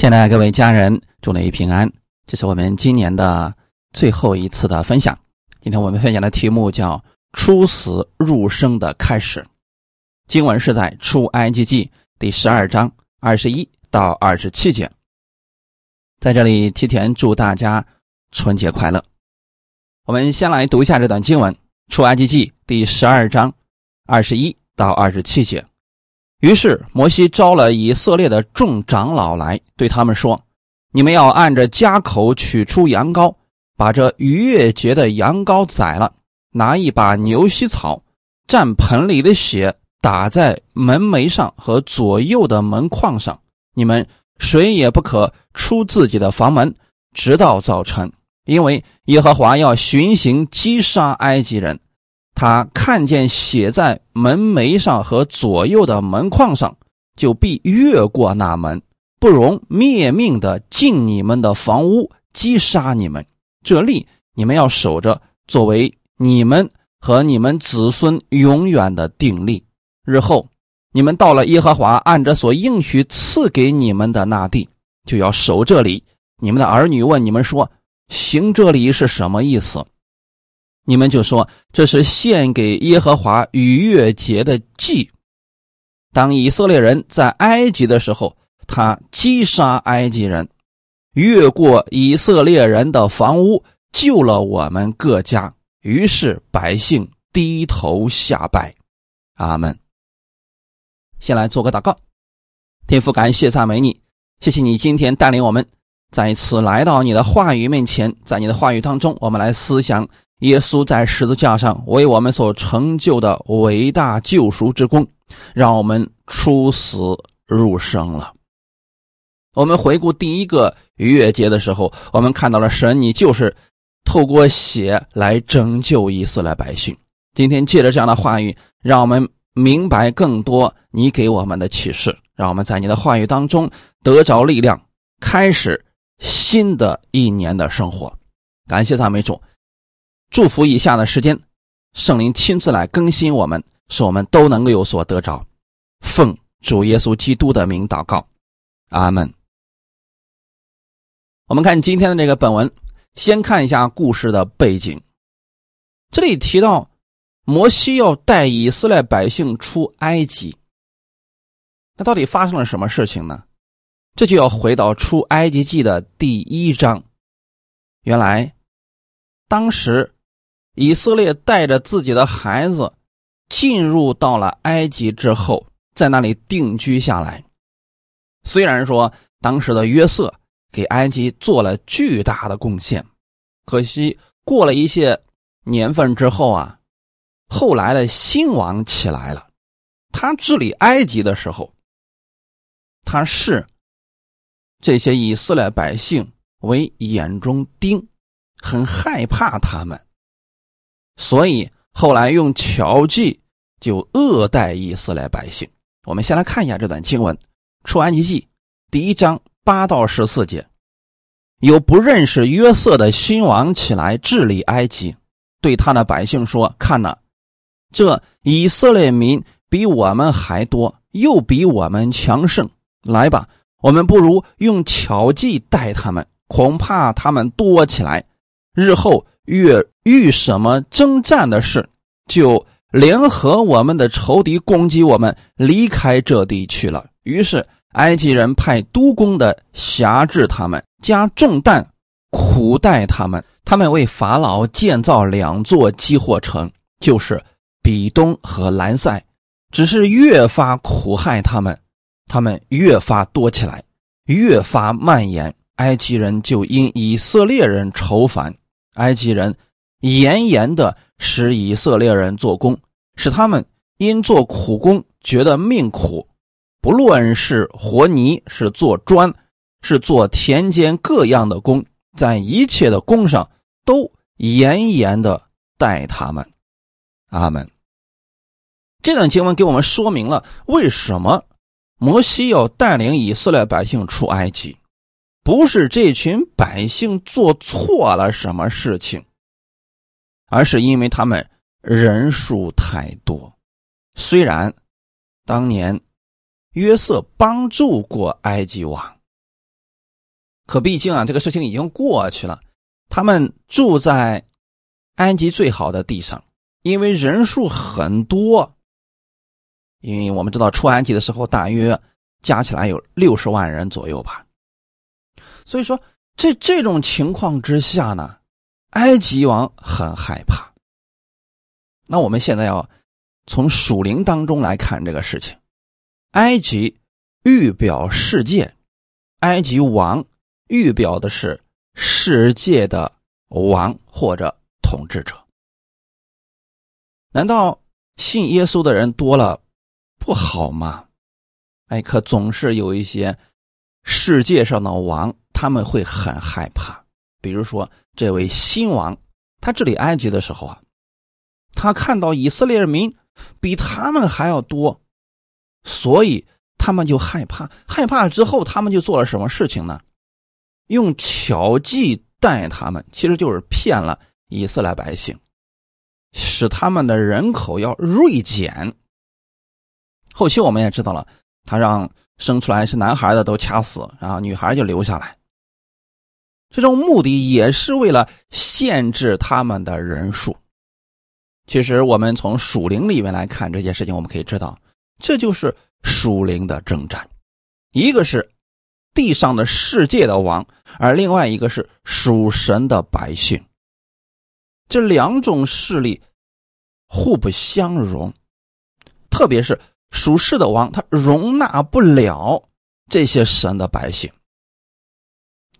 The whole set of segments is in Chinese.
亲爱的各位家人，祝你平安。这是我们今年的最后一次的分享。今天我们分享的题目叫“出死入生的开始”。经文是在出埃及记第十二章二十一到二十七节。在这里，提前祝大家春节快乐。我们先来读一下这段经文：出埃及记第十二章二十一到二十七节。于是摩西招了以色列的众长老来，对他们说：“你们要按着家口取出羊羔，把这逾越节的羊羔宰了，拿一把牛膝草，蘸盆里的血，打在门楣上和左右的门框上。你们谁也不可出自己的房门，直到早晨，因为耶和华要巡行击杀埃及人。”他看见写在门楣上和左右的门框上，就必越过那门，不容灭命的进你们的房屋，击杀你们。这例你们要守着，作为你们和你们子孙永远的定力。日后你们到了耶和华按着所应许赐给你们的那地，就要守这里。你们的儿女问你们说：“行这里是什么意思？”你们就说这是献给耶和华逾越节的祭。当以色列人在埃及的时候，他击杀埃及人，越过以色列人的房屋，救了我们各家。于是百姓低头下拜。阿门。先来做个祷告，天父，感谢赞美你，谢谢你今天带领我们再次来到你的话语面前，在你的话语当中，我们来思想。耶稣在十字架上为我们所成就的伟大救赎之功，让我们出死入生了。我们回顾第一个逾越节的时候，我们看到了神，你就是透过血来拯救以色列百姓。今天借着这样的话语，让我们明白更多你给我们的启示，让我们在你的话语当中得着力量，开始新的一年的生活。感谢赞美主。祝福以下的时间，圣灵亲自来更新我们，使我们都能够有所得着。奉主耶稣基督的名祷告，阿门。我们看今天的这个本文，先看一下故事的背景。这里提到摩西要带以色列百姓出埃及，那到底发生了什么事情呢？这就要回到出埃及记的第一章。原来当时。以色列带着自己的孩子进入到了埃及之后，在那里定居下来。虽然说当时的约瑟给埃及做了巨大的贡献，可惜过了一些年份之后啊，后来的新王起来了，他治理埃及的时候，他视这些以色列百姓为眼中钉，很害怕他们。所以后来用巧计就恶待以色列百姓。我们先来看一下这段经文，《出埃及记》第一章八到十四节：有不认识约瑟的新王起来治理埃及，对他的百姓说：“看呐，这以色列民比我们还多，又比我们强盛。来吧，我们不如用巧计待他们，恐怕他们多起来，日后。”越遇什么征战的事，就联合我们的仇敌攻击我们，离开这地去了。于是埃及人派督工的辖制他们，加重担苦待他们。他们为法老建造两座积货城，就是比东和兰塞，只是越发苦害他们，他们越发多起来，越发蔓延。埃及人就因以色列人愁烦。埃及人严严的使以色列人做工，使他们因做苦工觉得命苦。不论是活泥，是做砖，是做田间各样的工，在一切的工上都严严的待他们。阿门。这段经文给我们说明了为什么摩西要带领以色列百姓出埃及。不是这群百姓做错了什么事情，而是因为他们人数太多。虽然当年约瑟帮助过埃及王，可毕竟啊，这个事情已经过去了。他们住在埃及最好的地上，因为人数很多。因为我们知道出埃及的时候，大约加起来有六十万人左右吧。所以说，这这种情况之下呢，埃及王很害怕。那我们现在要从属灵当中来看这个事情。埃及预表世界，埃及王预表的是世界的王或者统治者。难道信耶稣的人多了不好吗？哎，可总是有一些世界上的王，他们会很害怕。比如说这位新王，他治理埃及的时候啊，他看到以色列人民比他们还要多。所以他们就害怕，害怕之后，他们就做了什么事情呢？用巧计待他们，其实就是骗了以色列百姓，使他们的人口要锐减。后期我们也知道了，他让生出来是男孩的都掐死，然后女孩就留下来。这种目的也是为了限制他们的人数。其实我们从属灵里面来看这件事情，我们可以知道。这就是属灵的征战，一个是地上的世界的王，而另外一个是属神的百姓。这两种势力互不相容，特别是属世的王，他容纳不了这些神的百姓。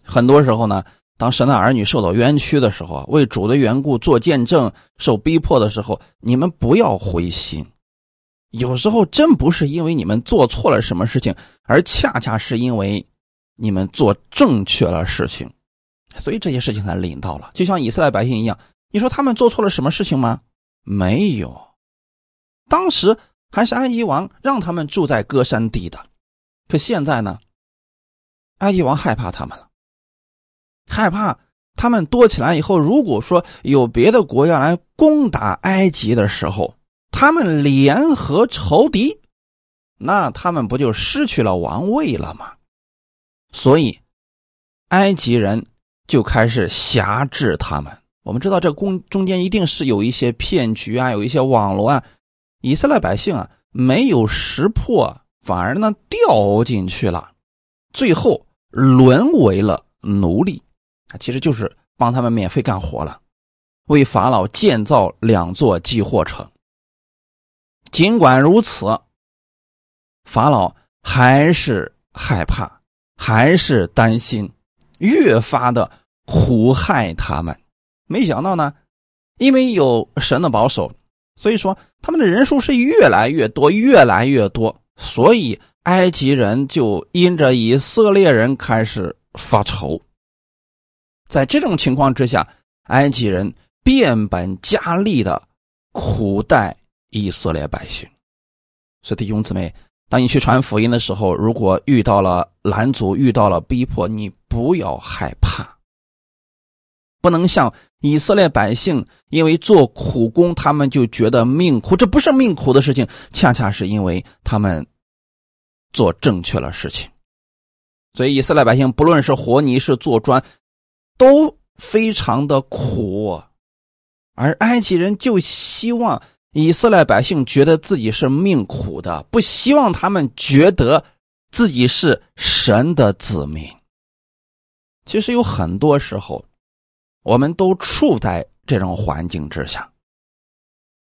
很多时候呢，当神的儿女受到冤屈的时候，为主的缘故做见证、受逼迫的时候，你们不要灰心。有时候真不是因为你们做错了什么事情，而恰恰是因为你们做正确了事情，所以这些事情才临到了。就像以色列百姓一样，你说他们做错了什么事情吗？没有，当时还是埃及王让他们住在歌山地的，可现在呢，埃及王害怕他们了，害怕他们多起来以后，如果说有别的国家来攻打埃及的时候。他们联合仇敌，那他们不就失去了王位了吗？所以，埃及人就开始辖制他们。我们知道，这公中间一定是有一些骗局啊，有一些网络啊。以色列百姓啊，没有识破，反而呢掉进去了，最后沦为了奴隶。啊，其实就是帮他们免费干活了，为法老建造两座寄货城。尽管如此，法老还是害怕，还是担心，越发的苦害他们。没想到呢，因为有神的保守，所以说他们的人数是越来越多，越来越多。所以埃及人就因着以色列人开始发愁。在这种情况之下，埃及人变本加厉的苦待。以色列百姓，所以弟兄姊妹，当你去传福音的时候，如果遇到了拦阻、遇到了逼迫，你不要害怕。不能像以色列百姓，因为做苦工，他们就觉得命苦。这不是命苦的事情，恰恰是因为他们做正确了事情。所以以色列百姓，不论是和泥是做砖，都非常的苦，而埃及人就希望。以色列百姓觉得自己是命苦的，不希望他们觉得自己是神的子民。其实有很多时候，我们都处在这种环境之下，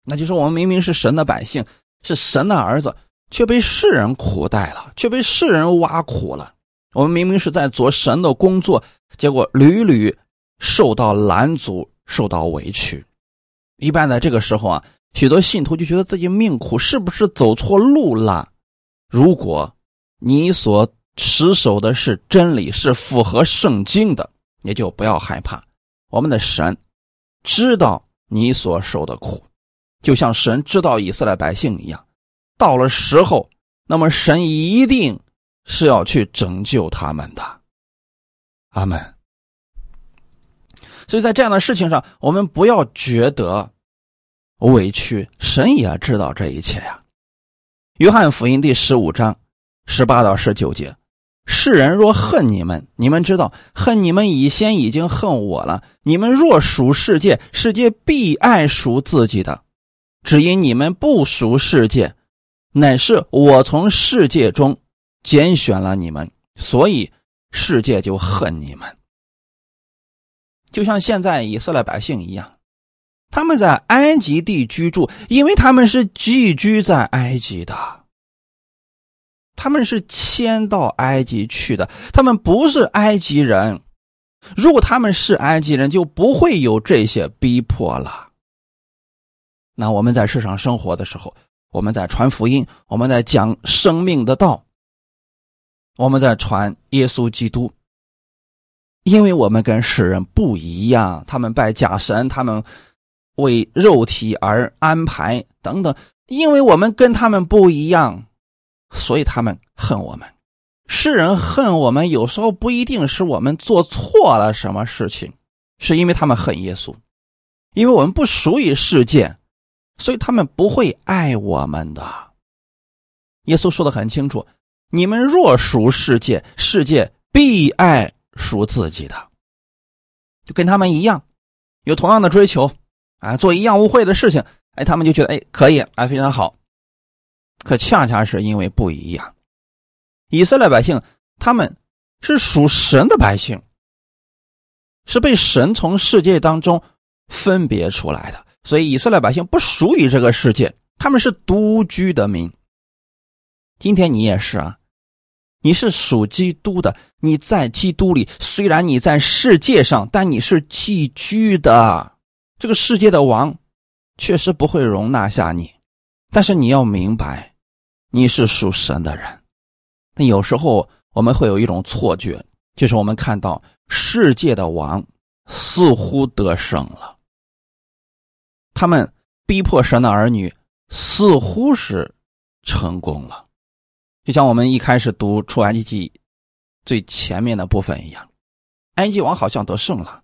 那就是我们明明是神的百姓，是神的儿子，却被世人苦待了，却被世人挖苦了。我们明明是在做神的工作，结果屡屡受到拦阻，受到委屈。一般在这个时候啊。许多信徒就觉得自己命苦，是不是走错路了？如果你所持守的是真理，是符合圣经的，也就不要害怕。我们的神知道你所受的苦，就像神知道以色列百姓一样。到了时候，那么神一定是要去拯救他们的。阿门。所以在这样的事情上，我们不要觉得。委屈，神也知道这一切呀。约翰福音第十五章十八到十九节，世人若恨你们，你们知道恨你们以先已经恨我了。你们若属世界，世界必爱属自己的；只因你们不属世界，乃是我从世界中拣选了你们，所以世界就恨你们。就像现在以色列百姓一样，他们在埃及地居住，因为他们是寄居在埃及的。他们是迁到埃及去的，他们不是埃及人。如果他们是埃及人，就不会有这些逼迫了。那我们在世上生活的时候，我们在传福音，我们在讲生命的道，我们在传耶稣基督。因为我们跟世人不一样，他们拜假神，他们为肉体而安排等等。因为我们跟他们不一样。所以他们恨我们，世人恨我们，有时候不一定是我们做错了什么事情，是因为他们恨耶稣，因为我们不属于世界，所以他们不会爱我们的。耶稣说的很清楚：你们若属世界，世界必爱属自己的，就跟他们一样，有同样的追求啊，做一样污秽的事情，哎，他们就觉得哎可以，哎非常好。可恰恰是因为不一样，以色列百姓他们是属神的百姓，是被神从世界当中分别出来的，所以以色列百姓不属于这个世界，他们是独居的民。今天你也是啊，你是属基督的，你在基督里，虽然你在世界上，但你是寄居的。这个世界的王确实不会容纳下你。但是你要明白，你是属神的人。那有时候我们会有一种错觉，就是我们看到世界的王似乎得胜了，他们逼迫神的儿女似乎是成功了，就像我们一开始读出埃及记最前面的部分一样，埃及王好像得胜了，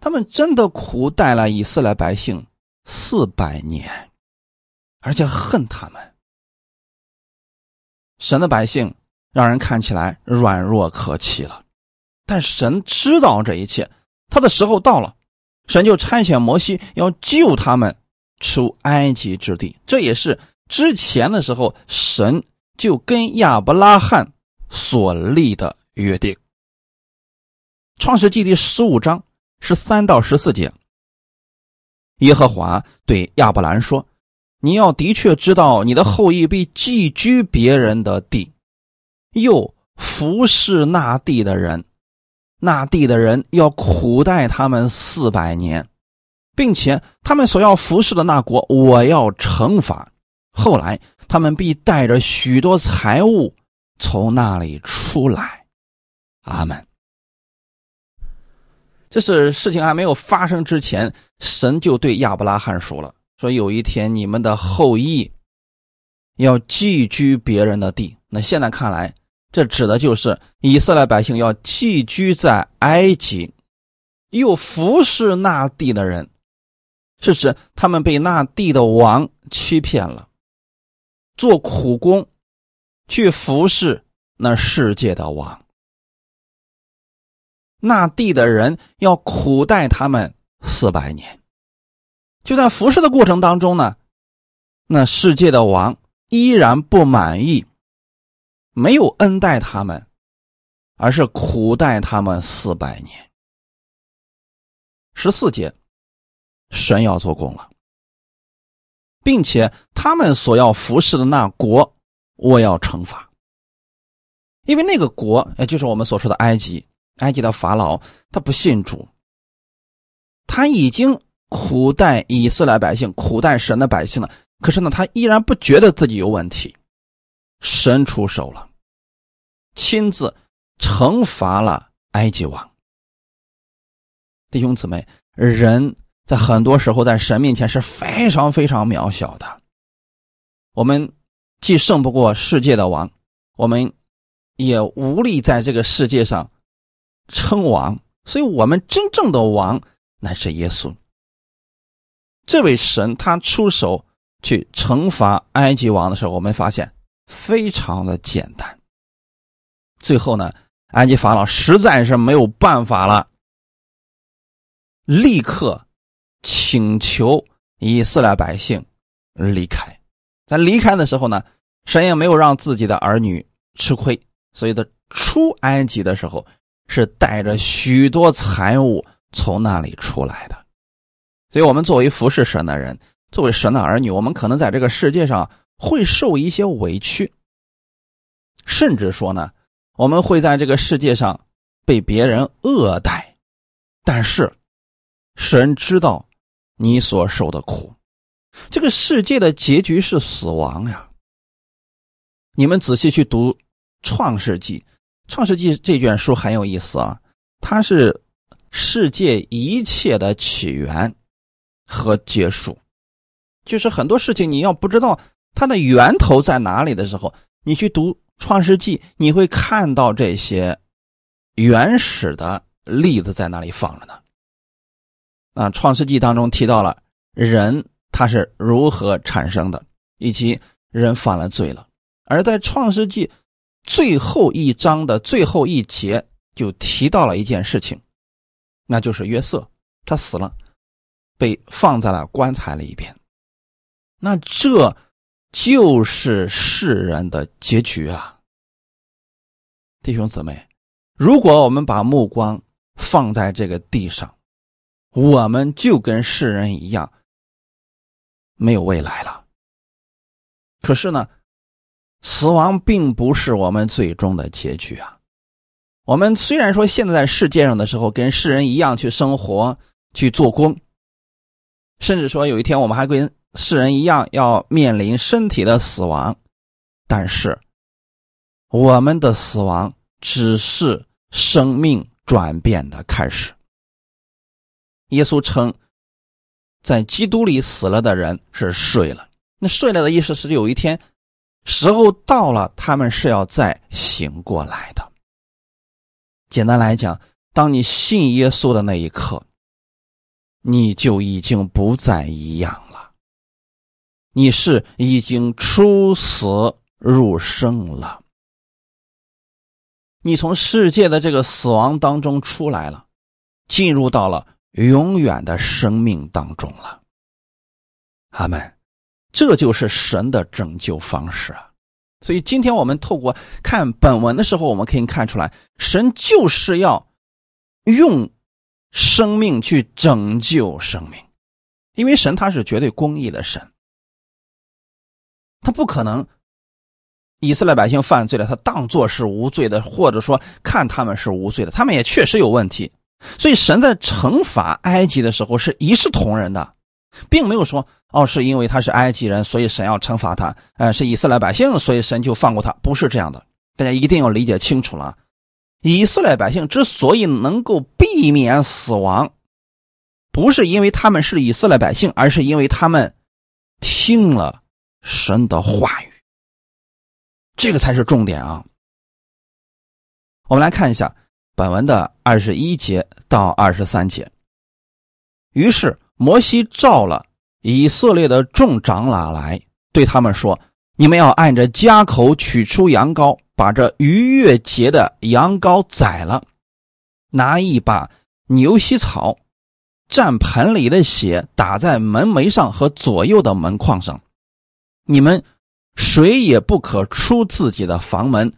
他们真的苦待了以色列百姓四百年。而且恨他们，神的百姓让人看起来软弱可欺了，但神知道这一切，他的时候到了，神就差遣摩西要救他们出埃及之地。这也是之前的时候，神就跟亚伯拉罕所立的约定。创世纪第十五章十三到十四节，耶和华对亚伯兰说。你要的确知道，你的后裔必寄居别人的地，又服侍那地的人，那地的人要苦待他们四百年，并且他们所要服侍的那国，我要惩罚。后来他们必带着许多财物从那里出来。阿门。这是事情还没有发生之前，神就对亚伯拉罕说了。说有一天你们的后裔要寄居别人的地，那现在看来，这指的就是以色列百姓要寄居在埃及，又服侍那地的人，是指他们被那地的王欺骗了，做苦工，去服侍那世界的王，那地的人要苦待他们四百年。就在服侍的过程当中呢，那世界的王依然不满意，没有恩待他们，而是苦待他们四百年。十四节，神要做工了，并且他们所要服侍的那国，我要惩罚，因为那个国，也就是我们所说的埃及，埃及的法老，他不信主，他已经。苦待以色列百姓，苦待神的百姓了？可是呢，他依然不觉得自己有问题。神出手了，亲自惩罚了埃及王。弟兄姊妹，人在很多时候在神面前是非常非常渺小的。我们既胜不过世界的王，我们也无力在这个世界上称王。所以，我们真正的王乃是耶稣。这位神他出手去惩罚埃及王的时候，我们发现非常的简单。最后呢，埃及法老实在是没有办法了，立刻请求以色列百姓离开。在离开的时候呢，神也没有让自己的儿女吃亏，所以他出埃及的时候是带着许多财物从那里出来的。所以，我们作为服侍神的人，作为神的儿女，我们可能在这个世界上会受一些委屈，甚至说呢，我们会在这个世界上被别人恶待。但是，神知道你所受的苦，这个世界的结局是死亡呀。你们仔细去读《创世纪》，《创世纪》这卷书很有意思啊，它是世界一切的起源。和结束，就是很多事情你要不知道它的源头在哪里的时候，你去读《创世纪》，你会看到这些原始的例子在那里放着呢。啊，《创世纪》当中提到了人他是如何产生的，以及人犯了罪了。而在《创世纪》最后一章的最后一节就提到了一件事情，那就是约瑟他死了。被放在了棺材里边，那这就是世人的结局啊，弟兄姊妹，如果我们把目光放在这个地上，我们就跟世人一样，没有未来了。可是呢，死亡并不是我们最终的结局啊。我们虽然说现在在世界上的时候，跟世人一样去生活、去做工。甚至说，有一天我们还跟世人一样要面临身体的死亡，但是我们的死亡只是生命转变的开始。耶稣称，在基督里死了的人是睡了。那睡了的意思是有一天时候到了，他们是要再醒过来的。简单来讲，当你信耶稣的那一刻。你就已经不再一样了，你是已经出死入生了，你从世界的这个死亡当中出来了，进入到了永远的生命当中了。阿门，这就是神的拯救方式啊！所以今天我们透过看本文的时候，我们可以看出来，神就是要用。生命去拯救生命，因为神他是绝对公义的神，他不可能以色列百姓犯罪了，他当作是无罪的，或者说看他们是无罪的，他们也确实有问题，所以神在惩罚埃及的时候是一视同仁的，并没有说哦是因为他是埃及人，所以神要惩罚他，呃是以色列百姓，所以神就放过他，不是这样的，大家一定要理解清楚了。以色列百姓之所以能够避免死亡，不是因为他们是以色列百姓，而是因为他们听了神的话语。这个才是重点啊！我们来看一下本文的二十一节到二十三节。于是摩西召了以色列的众长老来，对他们说：“你们要按着家口取出羊羔。”把这逾越节的羊羔宰了，拿一把牛膝草蘸盆里的血打在门楣上和左右的门框上。你们谁也不可出自己的房门，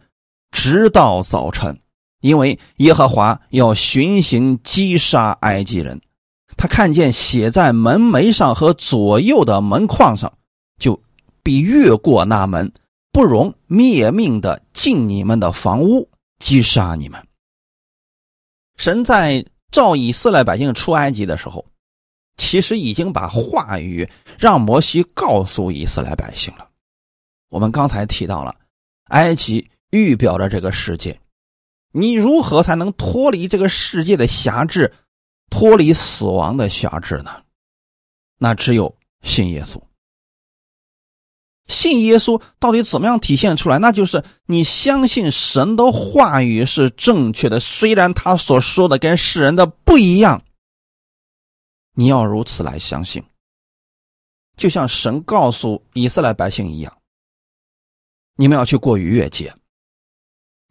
直到早晨，因为耶和华要巡行击杀埃及人。他看见写在门楣上和左右的门框上，就必越过那门。不容灭命的进你们的房屋，击杀你们。神在召以色列百姓出埃及的时候，其实已经把话语让摩西告诉以色列百姓了。我们刚才提到了，埃及预表着这个世界，你如何才能脱离这个世界的辖制，脱离死亡的辖制呢？那只有信耶稣。信耶稣到底怎么样体现出来？那就是你相信神的话语是正确的，虽然他所说的跟世人的不一样，你要如此来相信。就像神告诉以色列百姓一样，你们要去过逾越节。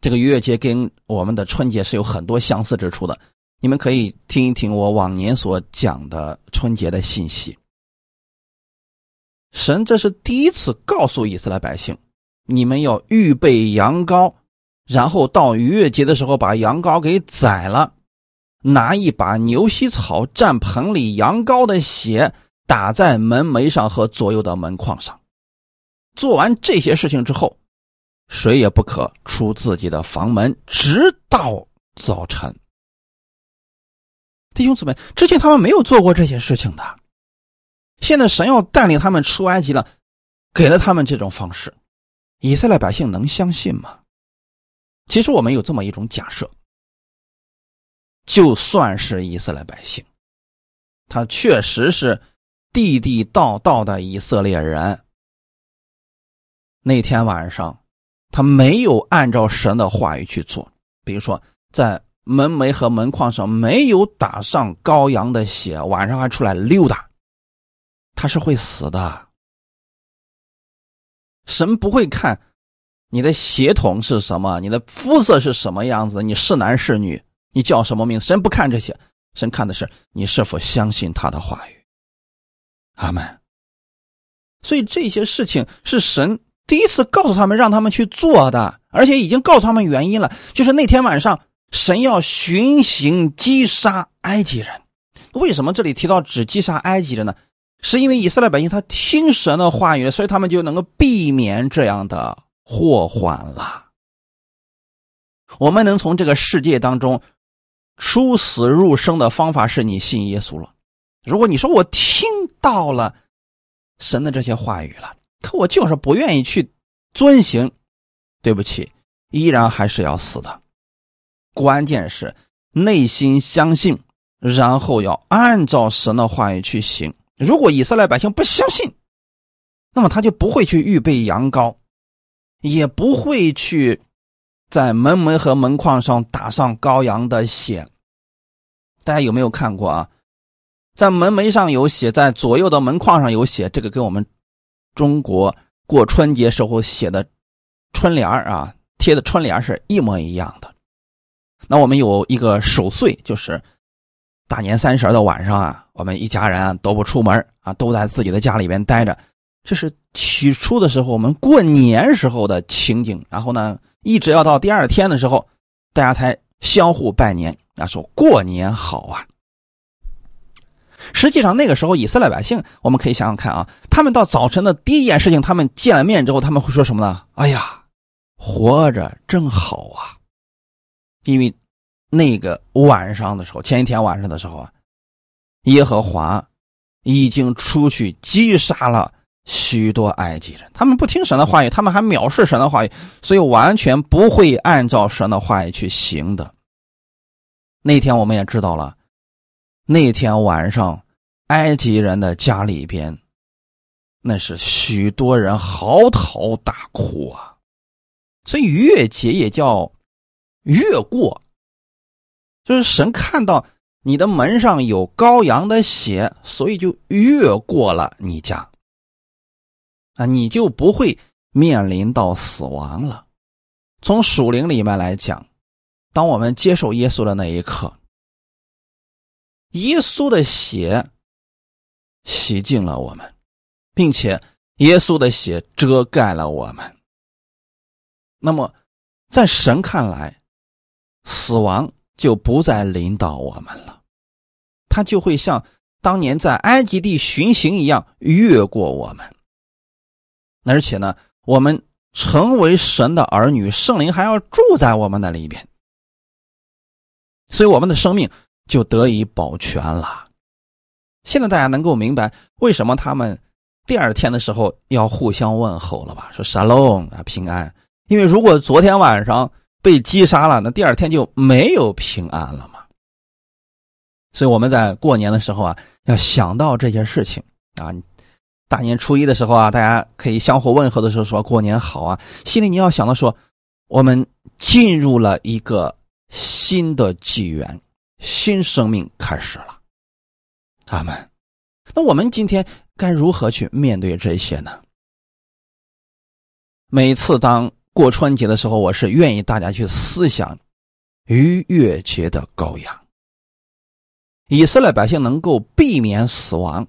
这个逾越节跟我们的春节是有很多相似之处的。你们可以听一听我往年所讲的春节的信息。神这是第一次告诉以色列百姓：你们要预备羊羔，然后到逾越节的时候把羊羔给宰了，拿一把牛膝草蘸盆里羊羔的血打在门楣上和左右的门框上。做完这些事情之后，谁也不可出自己的房门，直到早晨。弟兄姊妹，之前他们没有做过这些事情的，现在神要带领他们出埃及了，给了他们这种方式，以色列百姓能相信吗？其实我们有这么一种假设：就算是以色列百姓，他确实是地地道道的以色列人，那天晚上他没有按照神的话语去做，比如说在。门楣和门框上没有打上羔羊的血，晚上还出来溜达，他是会死的。神不会看你的血统是什么，你的肤色是什么样子，你是男是女，你叫什么名？神不看这些，神看的是你是否相信他的话语。阿门。所以这些事情是神第一次告诉他们，让他们去做的，而且已经告诉他们原因了，就是那天晚上。神要巡行击杀埃及人，为什么这里提到只击杀埃及人呢？是因为以色列百姓他听神的话语，所以他们就能够避免这样的祸患了。我们能从这个世界当中出死入生的方法是你信耶稣了。如果你说我听到了神的这些话语了，可我就是不愿意去遵行，对不起，依然还是要死的。关键是内心相信，然后要按照神的话语去行。如果以色列百姓不相信，那么他就不会去预备羊羔，也不会去在门楣和门框上打上羔羊的血。大家有没有看过啊？在门楣上有血，在左右的门框上有血，这个跟我们中国过春节时候写的春联啊，贴的春联是一模一样的。那我们有一个守岁，就是大年三十的晚上啊，我们一家人都不出门啊，都在自己的家里边待着。这是起初的时候，我们过年时候的情景。然后呢，一直要到第二天的时候，大家才相互拜年啊，说过年好啊。实际上那个时候，以色列百姓，我们可以想想看啊，他们到早晨的第一件事情，他们见了面之后，他们会说什么呢？哎呀，活着真好啊！因为那个晚上的时候，前一天晚上的时候啊，耶和华已经出去击杀了许多埃及人。他们不听神的话语，他们还藐视神的话语，所以完全不会按照神的话语去行的。那天我们也知道了，那天晚上埃及人的家里边，那是许多人嚎啕大哭啊。所以逾越节也叫。越过，就是神看到你的门上有羔羊的血，所以就越过了你家，啊，你就不会面临到死亡了。从属灵里面来讲，当我们接受耶稣的那一刻，耶稣的血洗净了我们，并且耶稣的血遮盖了我们。那么，在神看来，死亡就不再领导我们了，他就会像当年在埃及地巡行一样越过我们。而且呢，我们成为神的儿女，圣灵还要住在我们的里边，所以我们的生命就得以保全了。现在大家能够明白为什么他们第二天的时候要互相问候了吧？说沙龙啊，平安。因为如果昨天晚上。被击杀了，那第二天就没有平安了嘛。所以我们在过年的时候啊，要想到这些事情啊。大年初一的时候啊，大家可以相互问候的时候说过年好啊，心里你要想到说，我们进入了一个新的纪元，新生命开始了。阿门。那我们今天该如何去面对这些呢？每次当过春节的时候，我是愿意大家去思想逾越节的羔羊。以色列百姓能够避免死亡，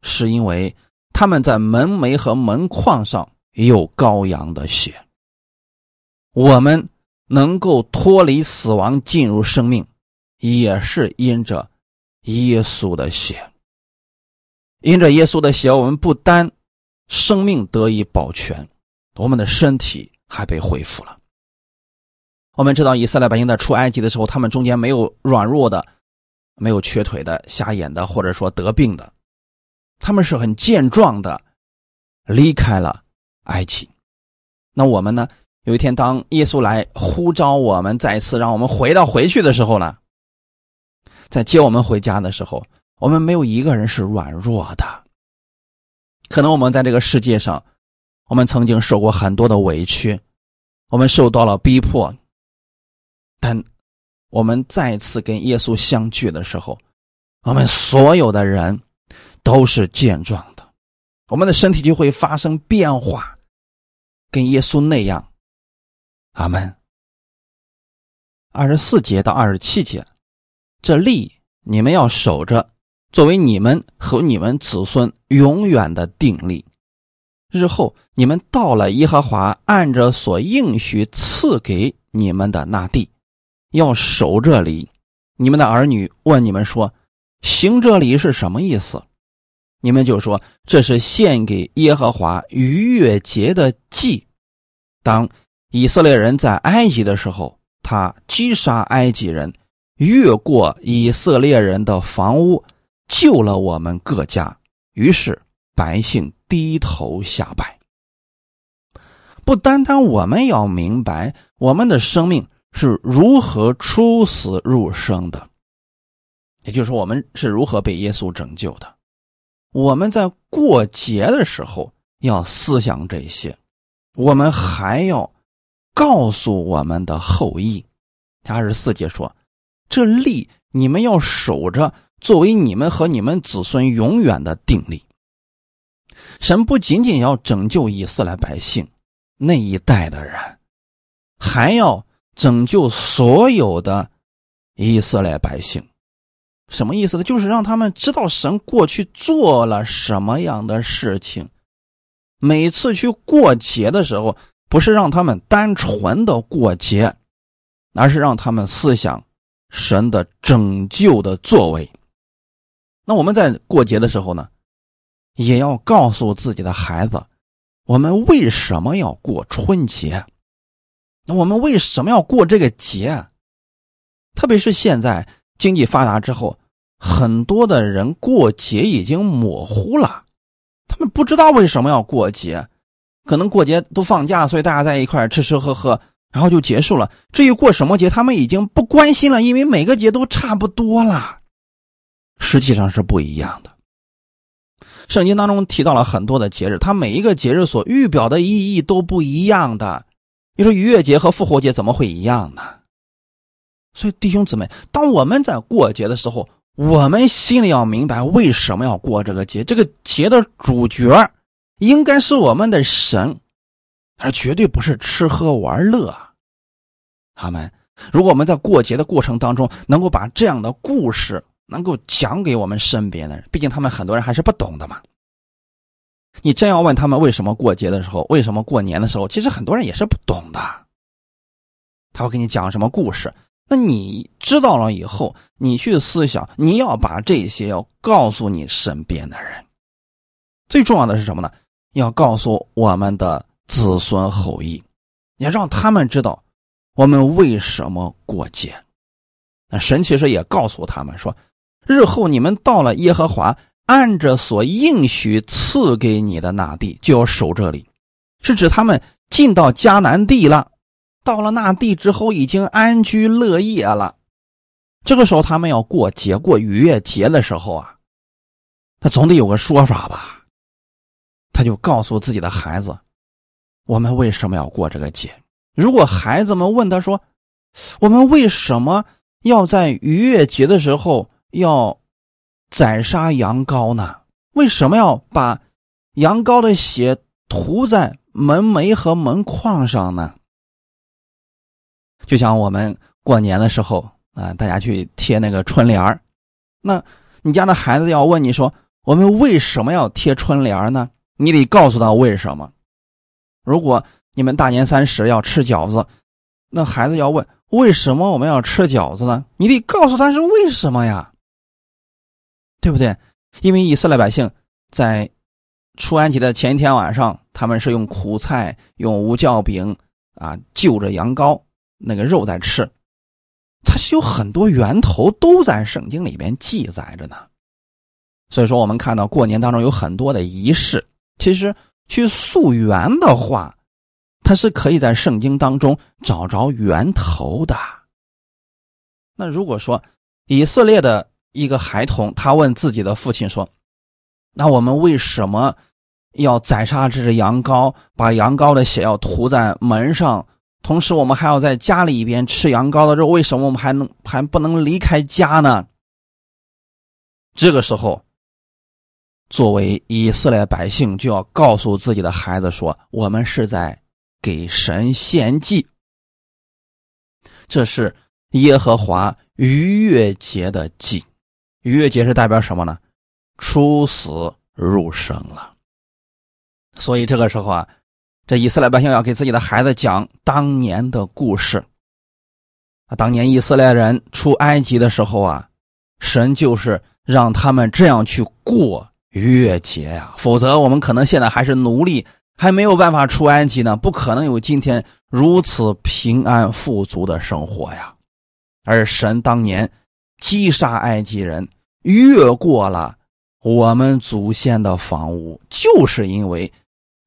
是因为他们在门楣和门框上有羔羊的血。我们能够脱离死亡进入生命，也是因着耶稣的血。因着耶稣的血，我们不单生命得以保全，我们的身体还被恢复了。我们知道，以色列百姓在出埃及的时候，他们中间没有软弱的。没有瘸腿的、瞎眼的，或者说得病的，他们是很健壮的，离开了埃及。那我们呢？有一天，当耶稣来呼召我们，再次让我们回到回去的时候呢，在接我们回家的时候，我们没有一个人是软弱的。可能我们在这个世界上，我们曾经受过很多的委屈，我们受到了逼迫，但。我们再次跟耶稣相聚的时候，我们所有的人都是健壮的，我们的身体就会发生变化，跟耶稣那样。阿门。二十四节到二十七节，这例你们要守着，作为你们和你们子孙永远的定力。日后你们到了耶和华按着所应许赐给你们的那地。要守这里，你们的儿女问你们说：“行这里是什么意思？”你们就说：“这是献给耶和华逾越节的祭。”当以色列人在埃及的时候，他击杀埃及人，越过以色列人的房屋，救了我们各家。于是百姓低头下拜。不单单我们要明白，我们的生命。是如何出死入生的？也就是说，我们是如何被耶稣拯救的？我们在过节的时候要思想这些，我们还要告诉我们的后裔。二十四节说：“这力你们要守着，作为你们和你们子孙永远的定力。”神不仅仅要拯救以色列百姓那一代的人，还要。拯救所有的以色列百姓，什么意思呢？就是让他们知道神过去做了什么样的事情。每次去过节的时候，不是让他们单纯的过节，而是让他们思想神的拯救的作为。那我们在过节的时候呢，也要告诉自己的孩子，我们为什么要过春节。那我们为什么要过这个节？特别是现在经济发达之后，很多的人过节已经模糊了，他们不知道为什么要过节。可能过节都放假，所以大家在一块吃吃喝喝，然后就结束了。至于过什么节，他们已经不关心了，因为每个节都差不多了。实际上是不一样的。圣经当中提到了很多的节日，它每一个节日所预表的意义都不一样的。你说逾越节和复活节怎么会一样呢？所以弟兄姊妹，当我们在过节的时候，我们心里要明白为什么要过这个节。这个节的主角应该是我们的神，而绝对不是吃喝玩乐。他们，如果我们在过节的过程当中，能够把这样的故事能够讲给我们身边的人，毕竟他们很多人还是不懂的嘛。你真要问他们为什么过节的时候，为什么过年的时候，其实很多人也是不懂的。他会给你讲什么故事？那你知道了以后，你去思想，你要把这些要告诉你身边的人。最重要的是什么呢？要告诉我们的子孙后裔，要让他们知道我们为什么过节。那神其实也告诉他们说，日后你们到了耶和华。按着所应许赐给你的那地，就要守这里，是指他们进到迦南地了，到了那地之后已经安居乐业了。这个时候他们要过节过逾越节的时候啊，他总得有个说法吧？他就告诉自己的孩子：“我们为什么要过这个节？”如果孩子们问他说：“我们为什么要在逾越节的时候要？”宰杀羊羔呢？为什么要把羊羔的血涂在门楣和门框上呢？就像我们过年的时候啊，大家去贴那个春联，那你家的孩子要问你说，我们为什么要贴春联呢？你得告诉他为什么。如果你们大年三十要吃饺子，那孩子要问为什么我们要吃饺子呢？你得告诉他是为什么呀，对不对？因为以色列百姓在出安吉的前一天晚上，他们是用苦菜、用无酵饼啊，就着羊羔那个肉在吃，它是有很多源头都在圣经里面记载着呢。所以说，我们看到过年当中有很多的仪式，其实去溯源的话，它是可以在圣经当中找着源头的。那如果说以色列的一个孩童，他问自己的父亲说：“那我们为什么？”要宰杀这只羊羔，把羊羔的血要涂在门上，同时我们还要在家里边吃羊羔的肉。为什么我们还能还不能离开家呢？这个时候，作为以色列百姓，就要告诉自己的孩子说：“我们是在给神献祭。”这是耶和华逾越节的祭。逾越节是代表什么呢？出死入生了。所以这个时候啊，这以色列百姓要给自己的孩子讲当年的故事。啊，当年以色列人出埃及的时候啊，神就是让他们这样去过逾越节呀，否则我们可能现在还是奴隶，还没有办法出埃及呢，不可能有今天如此平安富足的生活呀。而神当年击杀埃及人，越过了我们祖先的房屋，就是因为。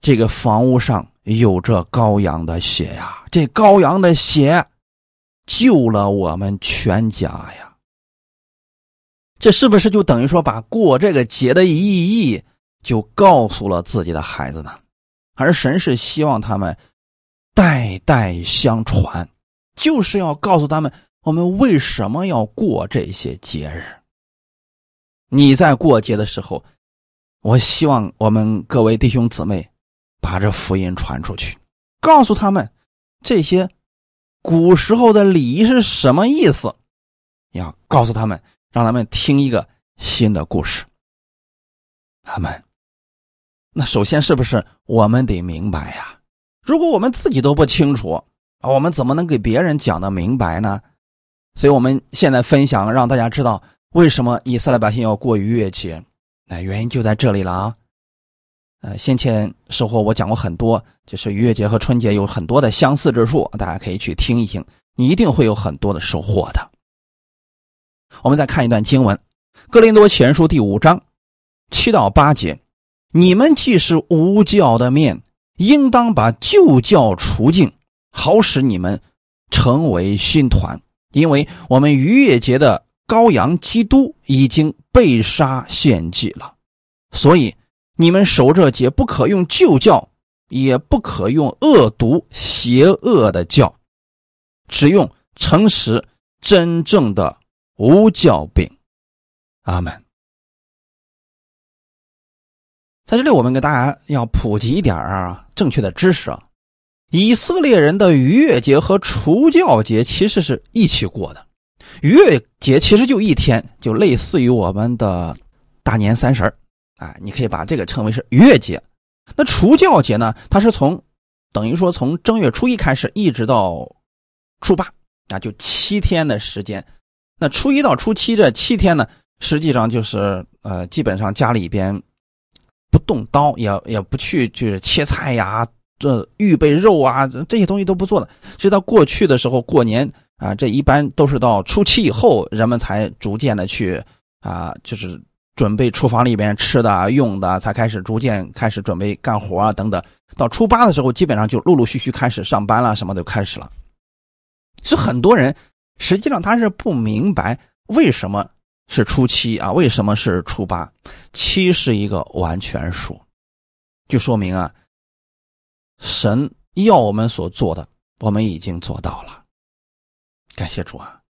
这个房屋上有着羔羊的血呀，这羔羊的血救了我们全家呀。这是不是就等于说把过这个节的意义就告诉了自己的孩子呢？而神是希望他们代代相传，就是要告诉他们我们为什么要过这些节日。你在过节的时候，我希望我们各位弟兄姊妹。把这福音传出去，告诉他们这些古时候的礼仪是什么意思。要告诉他们，让他们听一个新的故事。他们，那首先是不是我们得明白呀？如果我们自己都不清楚啊，我们怎么能给别人讲的明白呢？所以我们现在分享，让大家知道为什么以色列百姓要过逾越节。那原因就在这里了啊。呃，先前收获我讲过很多，就是逾越节和春节有很多的相似之处，大家可以去听一听，你一定会有很多的收获的。我们再看一段经文，《哥林多前书》第五章七到八节：你们既是无教的面，应当把旧教除尽，好使你们成为新团，因为我们逾越节的羔羊基督已经被杀献祭了，所以。你们守这节，不可用旧教，也不可用恶毒邪恶的教，只用诚实真正的无教饼。阿门。在这里，我们给大家要普及一点啊，正确的知识啊。以色列人的逾越节和除教节其实是一起过的。月节其实就一天，就类似于我们的大年三十儿。啊，你可以把这个称为是月节。那除教节呢？它是从等于说从正月初一开始，一直到初八，啊，就七天的时间。那初一到初七这七天呢，实际上就是呃，基本上家里边不动刀，也也不去就是切菜呀，这预备肉啊，这些东西都不做的。直到过去的时候，过年啊，这一般都是到初七以后，人们才逐渐的去啊，就是。准备厨房里边吃的用的，才开始逐渐开始准备干活啊等等。到初八的时候，基本上就陆陆续续开始上班了，什么都开始了。是很多人实际上他是不明白为什么是初七啊，为什么是初八？七是一个完全数，就说明啊，神要我们所做的，我们已经做到了。感谢主啊！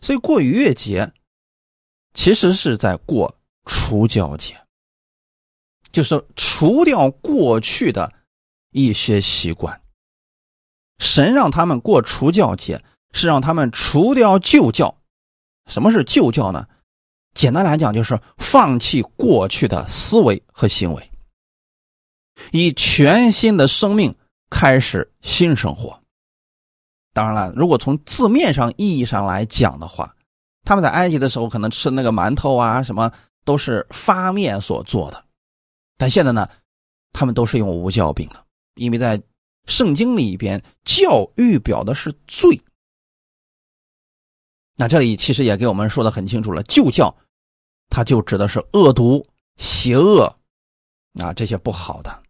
所以过逾越节，其实是在过。除教节，就是除掉过去的一些习惯。神让他们过除教节，是让他们除掉旧教。什么是旧教呢？简单来讲，就是放弃过去的思维和行为，以全新的生命开始新生活。当然了，如果从字面上意义上来讲的话，他们在埃及的时候可能吃那个馒头啊，什么都是发面所做的，但现在呢，他们都是用无酵饼了，因为在圣经里边，教育表的是罪。那这里其实也给我们说的很清楚了，旧教，它就指的是恶毒、邪恶，啊，这些不好的。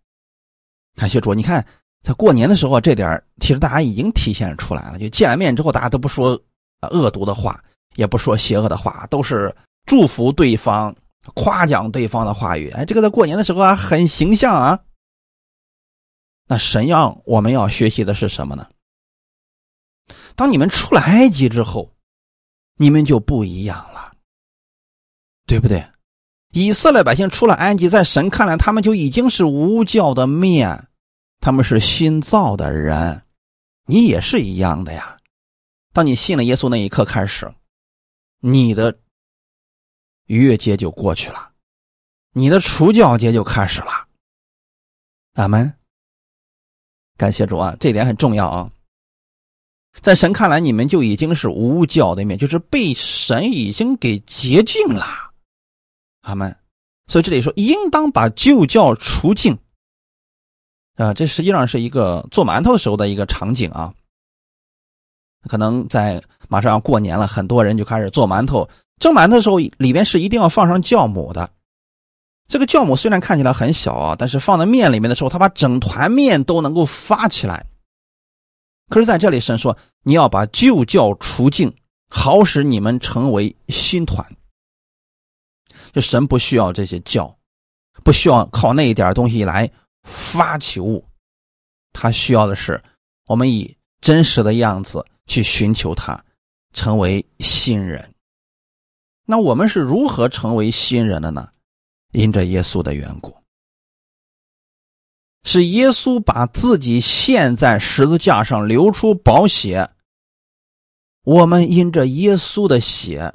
感谢主，你看在过年的时候，这点其实大家已经体现出来了。就见了面之后，大家都不说恶毒的话，也不说邪恶的话，都是祝福对方、夸奖对方的话语。哎，这个在过年的时候啊，很形象啊。那神要我们要学习的是什么呢？当你们出了埃及之后。你们就不一样了，对不对？以色列百姓出了埃及，在神看来，他们就已经是无教的面，他们是新造的人。你也是一样的呀。当你信了耶稣那一刻开始，你的逾越节就过去了，你的除教节就开始了。阿门。感谢主啊，这点很重要啊。在神看来，你们就已经是无教的一面，就是被神已经给洁净了，阿门。所以这里说，应当把旧教除净。啊，这实际上是一个做馒头的时候的一个场景啊。可能在马上要过年了，很多人就开始做馒头。蒸馒头的时候，里边是一定要放上酵母的。这个酵母虽然看起来很小啊，但是放在面里面的时候，它把整团面都能够发起来。可是在这里，神说：“你要把旧教除净，好使你们成为新团。”就神不需要这些教，不需要靠那一点东西来发起物，他需要的是我们以真实的样子去寻求他，成为新人。那我们是如何成为新人的呢？因着耶稣的缘故。是耶稣把自己献在十字架上，流出宝血。我们因着耶稣的血，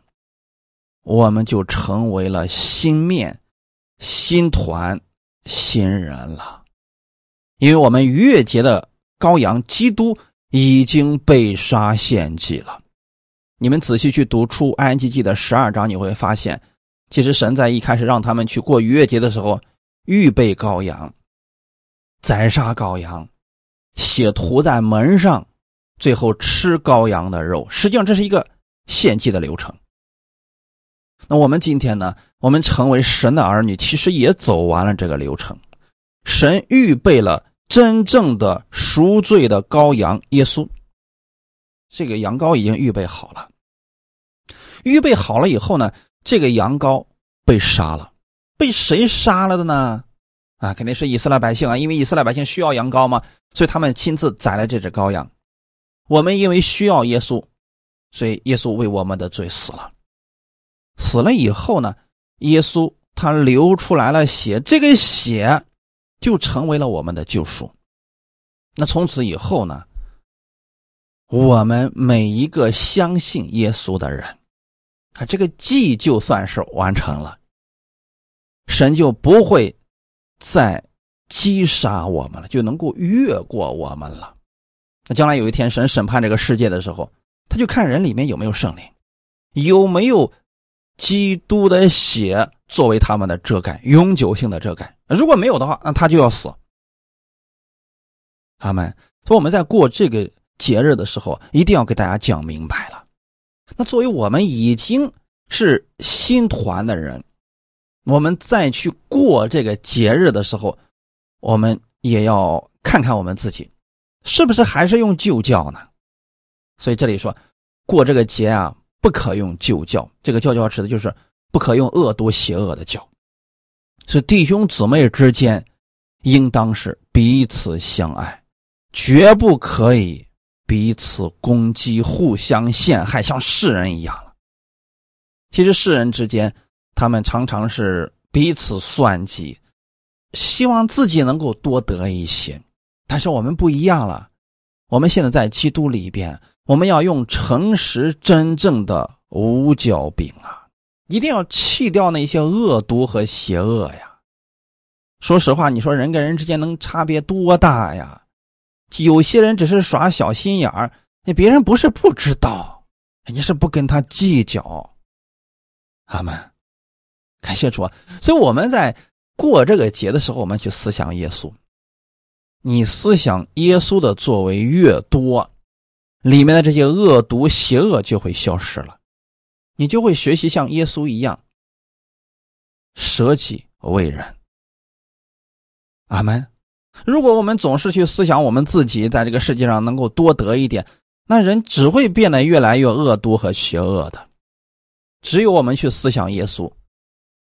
我们就成为了新面、新团、新人了。因为我们逾越节的羔羊基督已经被杀献祭了。你们仔细去读出安息记的十二章，你会发现，其实神在一开始让他们去过逾越节的时候，预备羔羊。宰杀羔羊，血涂在门上，最后吃羔羊的肉。实际上，这是一个献祭的流程。那我们今天呢？我们成为神的儿女，其实也走完了这个流程。神预备了真正的赎罪的羔羊耶稣，这个羊羔已经预备好了。预备好了以后呢，这个羊羔被杀了，被谁杀了的呢？啊，肯定是以色列百姓啊，因为以色列百姓需要羊羔嘛，所以他们亲自宰了这只羔羊。我们因为需要耶稣，所以耶稣为我们的罪死了。死了以后呢，耶稣他流出来了血，这个血就成为了我们的救赎。那从此以后呢，我们每一个相信耶稣的人，啊，这个祭就算是完成了，神就不会。再击杀我们了，就能够越过我们了。那将来有一天神审判这个世界的时候，他就看人里面有没有圣灵，有没有基督的血作为他们的遮盖，永久性的遮盖。如果没有的话，那他就要死。阿门。所以我们在过这个节日的时候，一定要给大家讲明白了。那作为我们已经是新团的人。我们再去过这个节日的时候，我们也要看看我们自己，是不是还是用旧教呢？所以这里说，过这个节啊，不可用旧教。这个教教指的就是不可用恶毒邪恶的教。是弟兄姊妹之间，应当是彼此相爱，绝不可以彼此攻击、互相陷害，像世人一样了。其实世人之间。他们常常是彼此算计，希望自己能够多得一些。但是我们不一样了，我们现在在基督里边，我们要用诚实真正的五角饼啊，一定要弃掉那些恶毒和邪恶呀。说实话，你说人跟人之间能差别多大呀？有些人只是耍小心眼儿，那别人不是不知道，人家是不跟他计较。阿门，感谢主啊！所以我们在过这个节的时候，我们去思想耶稣。你思想耶稣的作为越多，里面的这些恶毒邪恶就会消失了，你就会学习像耶稣一样舍己为人。阿门。如果我们总是去思想我们自己在这个世界上能够多得一点，那人只会变得越来越恶毒和邪恶的。只有我们去思想耶稣，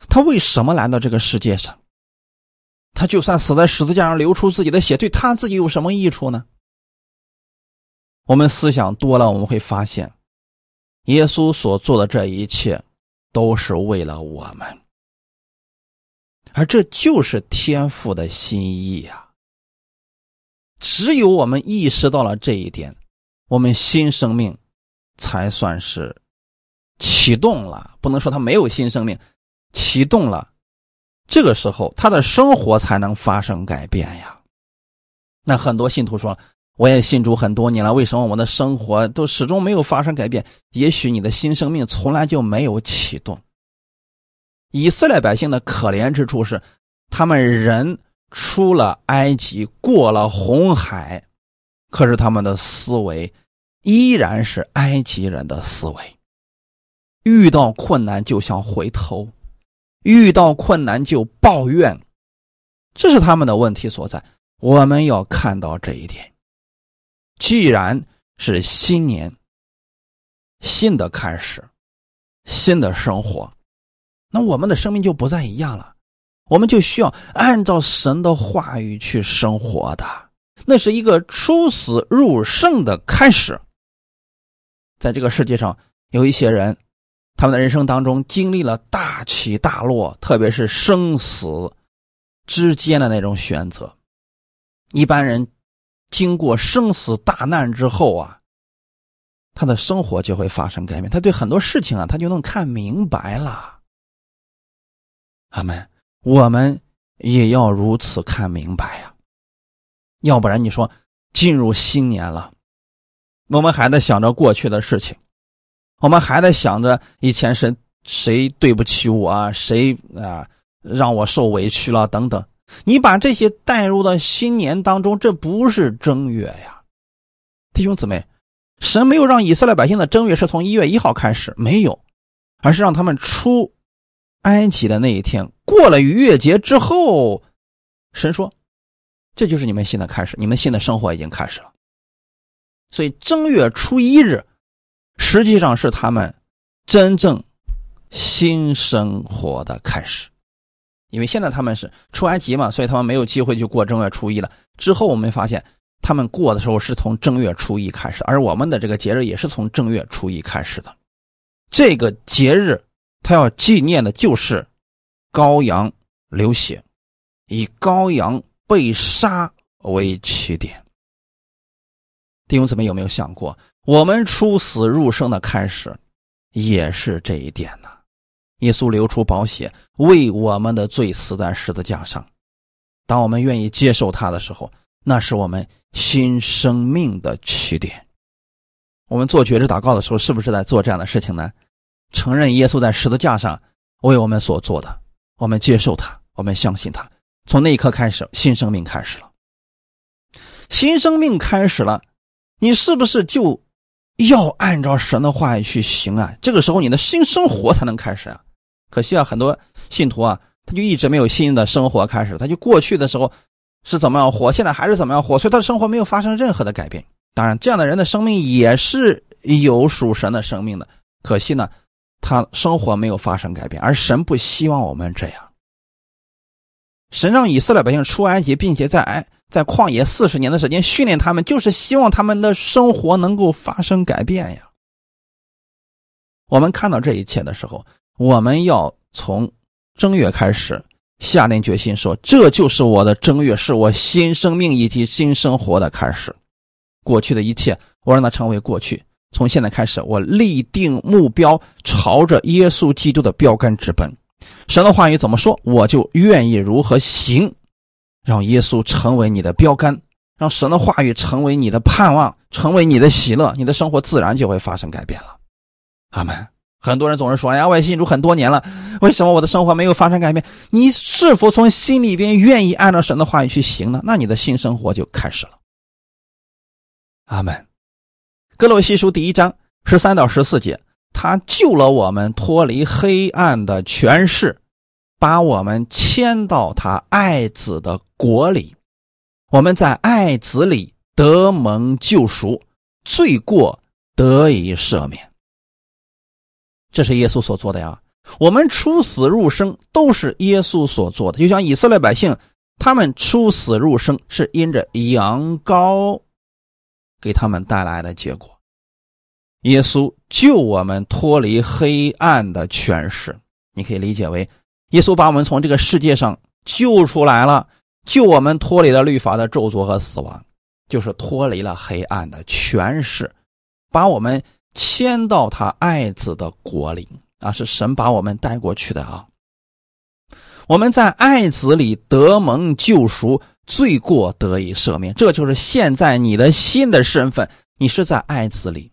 他为什么来到这个世界上？他就算死在十字架上流出自己的血，对他自己有什么益处呢？我们思想多了，我们会发现，耶稣所做的这一切，都是为了我们。而这就是天父的心意呀！只有我们意识到了这一点，我们新生命才算是启动了。不能说他没有新生命，启动了，这个时候他的生活才能发生改变呀。那很多信徒说：“我也信主很多年了，为什么我的生活都始终没有发生改变？”也许你的新生命从来就没有启动。以色列百姓的可怜之处是，他们人出了埃及，过了红海，可是他们的思维依然是埃及人的思维。遇到困难就想回头，遇到困难就抱怨，这是他们的问题所在。我们要看到这一点。既然是新年，新的开始，新的生活。那我们的生命就不再一样了，我们就需要按照神的话语去生活的，那是一个出死入生的开始。在这个世界上，有一些人，他们的人生当中经历了大起大落，特别是生死之间的那种选择。一般人经过生死大难之后啊，他的生活就会发生改变，他对很多事情啊，他就能看明白了。阿们，我们也要如此看明白呀，要不然你说进入新年了，我们还在想着过去的事情，我们还在想着以前是谁对不起我啊，谁啊让我受委屈了等等。你把这些带入到新年当中，这不是正月呀，弟兄姊妹，神没有让以色列百姓的正月是从一月一号开始，没有，而是让他们出。埃及的那一天过了逾越节之后，神说：“这就是你们新的开始，你们新的生活已经开始了。”所以正月初一日，实际上是他们真正新生活的开始。因为现在他们是出埃及嘛，所以他们没有机会去过正月初一了。之后我们发现，他们过的时候是从正月初一开始，而我们的这个节日也是从正月初一开始的。这个节日。他要纪念的就是羔羊流血，以羔羊被杀为起点。弟兄姊妹有没有想过，我们出死入生的开始也是这一点呢？耶稣流出宝血，为我们的罪死在十字架上。当我们愿意接受他的时候，那是我们新生命的起点。我们做觉知祷告的时候，是不是在做这样的事情呢？承认耶稣在十字架上为我们所做的，我们接受他，我们相信他。从那一刻开始，新生命开始了。新生命开始了，你是不是就要按照神的话语去行啊？这个时候，你的新生活才能开始啊。可惜啊，很多信徒啊，他就一直没有新的生活开始，他就过去的时候是怎么样活，现在还是怎么样活，所以他的生活没有发生任何的改变。当然，这样的人的生命也是有属神的生命的，可惜呢。他生活没有发生改变，而神不希望我们这样。神让以色列百姓出埃及，并且在埃在旷野四十年的时间训练他们，就是希望他们的生活能够发生改变呀。我们看到这一切的时候，我们要从正月开始下定决心说：“这就是我的正月，是我新生命以及新生活的开始。过去的一切，我让它成为过去。从现在开始，我立定目标，朝着耶稣基督的标杆直奔。神的话语怎么说，我就愿意如何行。让耶稣成为你的标杆，让神的话语成为你的盼望，成为你的喜乐，你的生活自然就会发生改变了。阿门。”很多人总是说：“哎呀，我也信主很多年了，为什么我的生活没有发生改变？”你是否从心里边愿意按照神的话语去行呢？那你的新生活就开始了。阿门。哥罗西书第一章十三到十四节，他救了我们脱离黑暗的权势，把我们迁到他爱子的国里。我们在爱子里得蒙救赎，罪过得以赦免。这是耶稣所做的呀！我们出死入生都是耶稣所做的，就像以色列百姓，他们出死入生是因着羊羔给他们带来的结果。耶稣救我们脱离黑暗的权势，你可以理解为，耶稣把我们从这个世界上救出来了，救我们脱离了律法的咒诅和死亡，就是脱离了黑暗的权势，把我们。迁到他爱子的国里啊，是神把我们带过去的啊。我们在爱子里得蒙救赎，罪过得以赦免，这就是现在你的新的身份。你是在爱子里，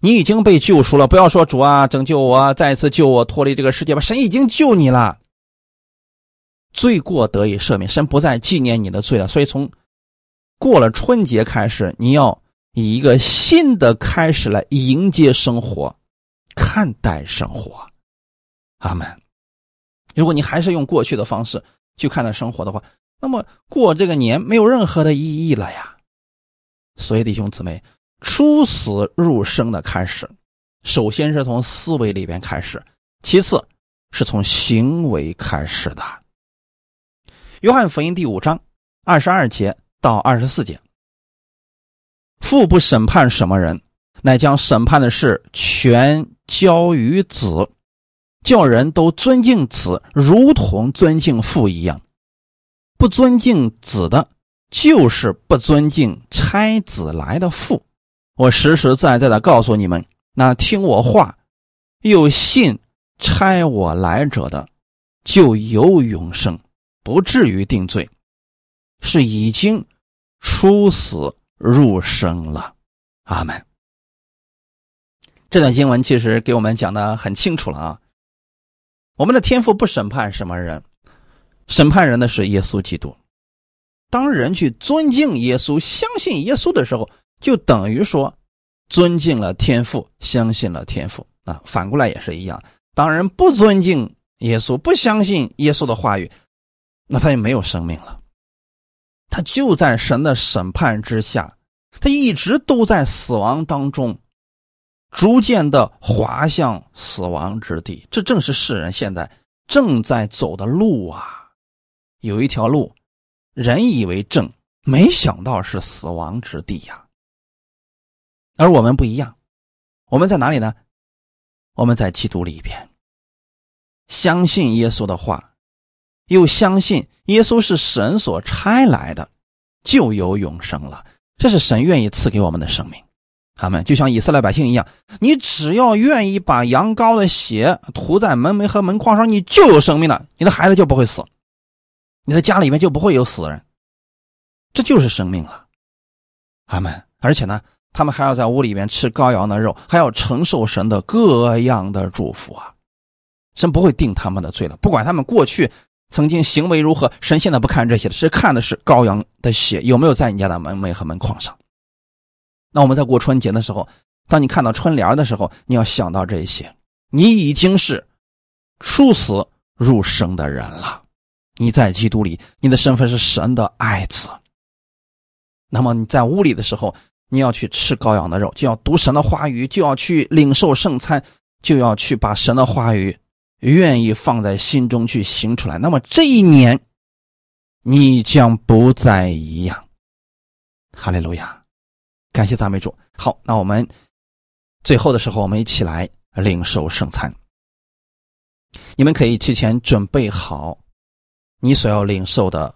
你已经被救赎了。不要说主啊，拯救我，再次救我脱离这个世界吧。神已经救你了，罪过得以赦免，神不再纪念你的罪了。所以从过了春节开始，你要。以一个新的开始来迎接生活，看待生活，阿门。如果你还是用过去的方式去看待生活的话，那么过这个年没有任何的意义了呀。所以弟兄姊妹，出死入生的开始，首先是从思维里边开始，其次是从行为开始的。约翰福音第五章二十二节到二十四节。父不审判什么人，乃将审判的事全交于子，叫人都尊敬子，如同尊敬父一样。不尊敬子的，就是不尊敬差子来的父。我实实在在的告诉你们，那听我话，又信差我来者的，就有永生，不至于定罪，是已经出死。入生了，阿门。这段经文其实给我们讲的很清楚了啊。我们的天父不审判什么人，审判人的是耶稣基督。当人去尊敬耶稣、相信耶稣的时候，就等于说尊敬了天父，相信了天父啊。反过来也是一样，当人不尊敬耶稣、不相信耶稣的话语，那他就没有生命了。他就在神的审判之下，他一直都在死亡当中，逐渐的滑向死亡之地。这正是世人现在正在走的路啊！有一条路，人以为正，没想到是死亡之地呀。而我们不一样，我们在哪里呢？我们在基督里边，相信耶稣的话。又相信耶稣是神所差来的，就有永生了。这是神愿意赐给我们的生命。他们就像以色列百姓一样，你只要愿意把羊羔的血涂在门楣和门框上，你就有生命了。你的孩子就不会死，你的家里面就不会有死人。这就是生命了。他们，而且呢，他们还要在屋里面吃羔羊的肉，还要承受神的各样的祝福啊！神不会定他们的罪了，不管他们过去。曾经行为如何？神现在不看这些的，是看的是羔羊的血有没有在你家的门楣和门框上。那我们在过春节的时候，当你看到春联的时候，你要想到这些，你已经是出死入生的人了。你在基督里，你的身份是神的爱子。那么你在屋里的时候，你要去吃羔羊的肉，就要读神的话语，就要去领受圣餐，就要去把神的话语。愿意放在心中去行出来，那么这一年，你将不再一样。哈利路亚，感谢赞美主。好，那我们最后的时候，我们一起来领受圣餐。你们可以提前准备好你所要领受的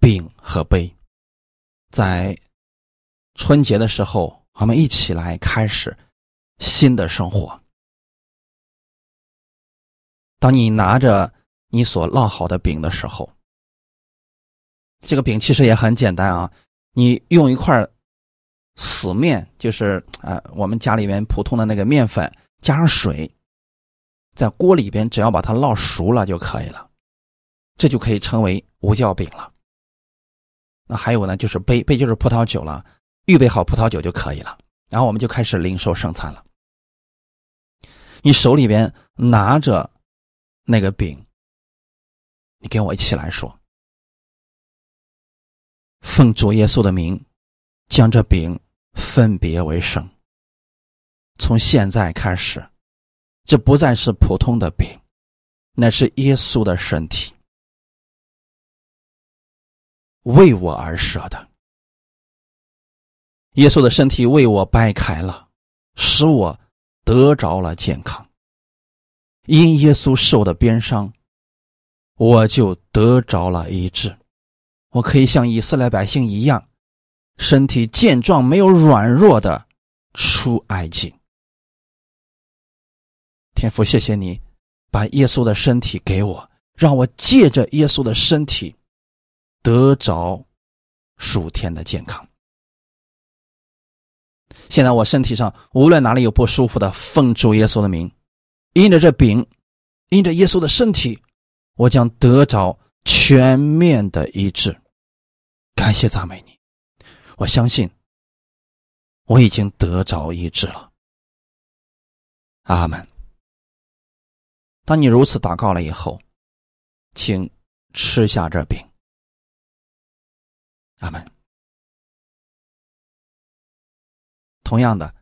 饼和杯。在春节的时候，我们一起来开始新的生活。当你拿着你所烙好的饼的时候，这个饼其实也很简单啊，你用一块死面，就是呃，我们家里面普通的那个面粉，加上水，在锅里边，只要把它烙熟了就可以了，这就可以称为无酵饼了。那还有呢，就是杯杯就是葡萄酒了，预备好葡萄酒就可以了。然后我们就开始零售圣餐了。你手里边拿着。那个饼，你跟我一起来说：“奉主耶稣的名，将这饼分别为圣。从现在开始，这不再是普通的饼，乃是耶稣的身体，为我而设的。耶稣的身体为我掰开了，使我得着了健康。”因耶稣受的鞭伤，我就得着了医治。我可以像以色列百姓一样，身体健壮、没有软弱的出埃及。天父，谢谢你把耶稣的身体给我，让我借着耶稣的身体得着数天的健康。现在我身体上无论哪里有不舒服的，奉主耶稣的名。因着这饼，因着耶稣的身体，我将得着全面的医治。感谢赞美你，我相信我已经得着医治了。阿门。当你如此祷告了以后，请吃下这饼。阿门。同样的，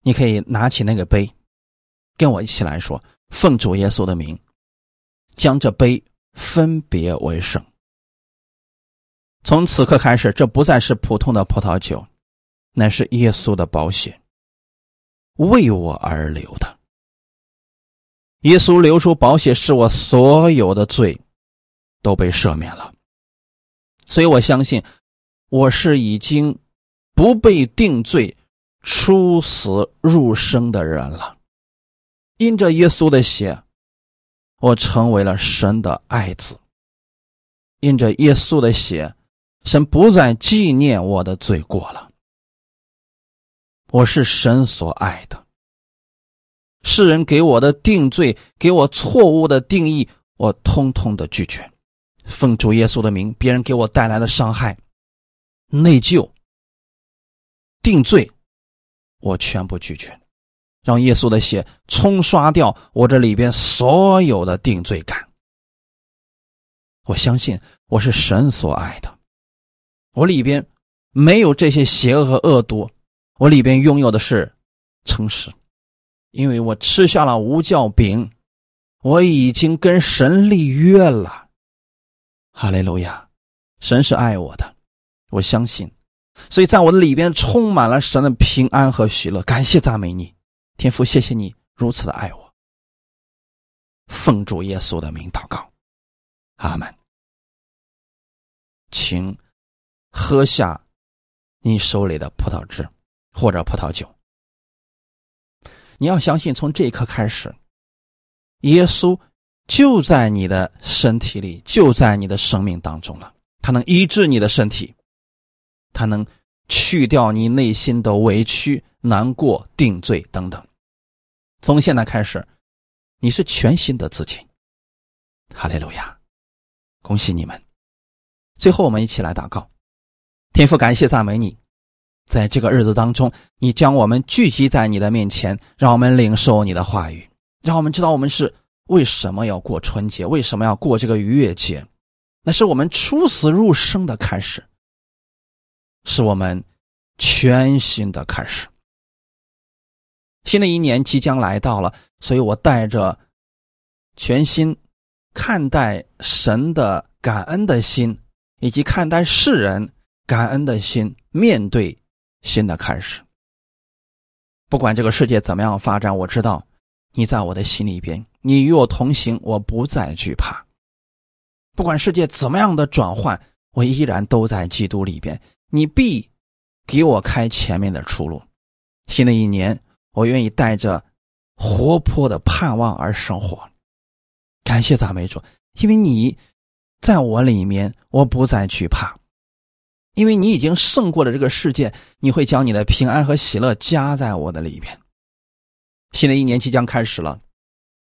你可以拿起那个杯。跟我一起来说，奉主耶稣的名，将这杯分别为圣。从此刻开始，这不再是普通的葡萄酒，乃是耶稣的宝血，为我而流的。耶稣流出宝血，使我所有的罪都被赦免了。所以我相信，我是已经不被定罪、出死入生的人了。因着耶稣的血，我成为了神的爱子。因着耶稣的血，神不再纪念我的罪过了。我是神所爱的。世人给我的定罪，给我错误的定义，我通通的拒绝。奉主耶稣的名，别人给我带来的伤害、内疚、定罪，我全部拒绝。让耶稣的血冲刷掉我这里边所有的定罪感。我相信我是神所爱的，我里边没有这些邪恶和恶毒，我里边拥有的是诚实，因为我吃下了无酵饼，我已经跟神立约了。哈利路亚，神是爱我的，我相信，所以在我的里边充满了神的平安和喜乐。感谢赞美你。天父，谢谢你如此的爱我。奉主耶稣的名祷告，阿门。请喝下你手里的葡萄汁或者葡萄酒。你要相信，从这一刻开始，耶稣就在你的身体里，就在你的生命当中了。他能医治你的身体，他能去掉你内心的委屈。难过、定罪等等，从现在开始，你是全新的自己。哈利路亚，恭喜你们！最后，我们一起来祷告：天父，感谢赞美你，在这个日子当中，你将我们聚集在你的面前，让我们领受你的话语，让我们知道我们是为什么要过春节，为什么要过这个逾越节，那是我们出死入生的开始，是我们全新的开始。新的一年即将来到了，所以我带着全新看待神的感恩的心，以及看待世人感恩的心，面对新的开始。不管这个世界怎么样发展，我知道你在我的心里边，你与我同行，我不再惧怕。不管世界怎么样的转换，我依然都在基督里边。你必给我开前面的出路。新的一年，我愿意带着活泼的盼望而生活。感谢赞美主，因为你在我里面，我不再惧怕。因为你已经胜过了这个世界，你会将你的平安和喜乐加在我的里边。新的一年即将开始了，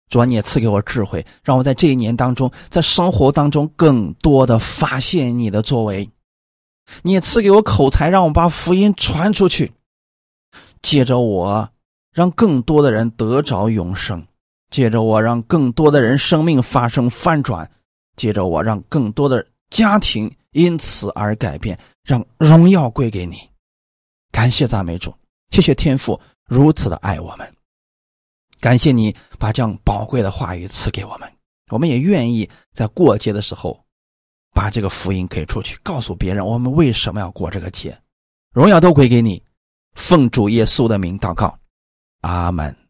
主啊，你也赐给我智慧，让我在这一年当中，在生活当中更多的发现你的作为。你也赐给我口才，让我把福音传出去，借着我，让更多的人得着永生；借着我，让更多的人生命发生翻转；借着我，让更多的家庭因此而改变。让荣耀归给你，感谢赞美主，谢谢天父如此的爱我们，感谢你把这样宝贵的话语赐给我们，我们也愿意在过节的时候，把这个福音给出去，告诉别人我们为什么要过这个节，荣耀都归给你，奉主耶稣的名祷告，阿门。